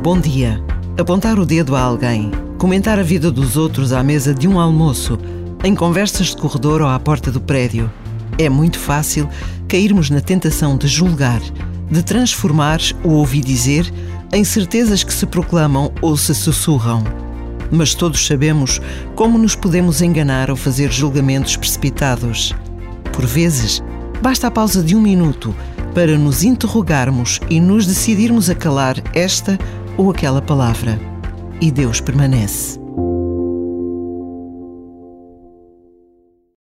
Bom dia. Apontar o dedo a alguém, comentar a vida dos outros à mesa de um almoço, em conversas de corredor ou à porta do prédio. É muito fácil cairmos na tentação de julgar, de transformar o ouvir dizer em certezas que se proclamam ou se sussurram. Mas todos sabemos como nos podemos enganar ao fazer julgamentos precipitados. Por vezes, basta a pausa de um minuto para nos interrogarmos e nos decidirmos a calar esta ou aquela palavra. E Deus permanece.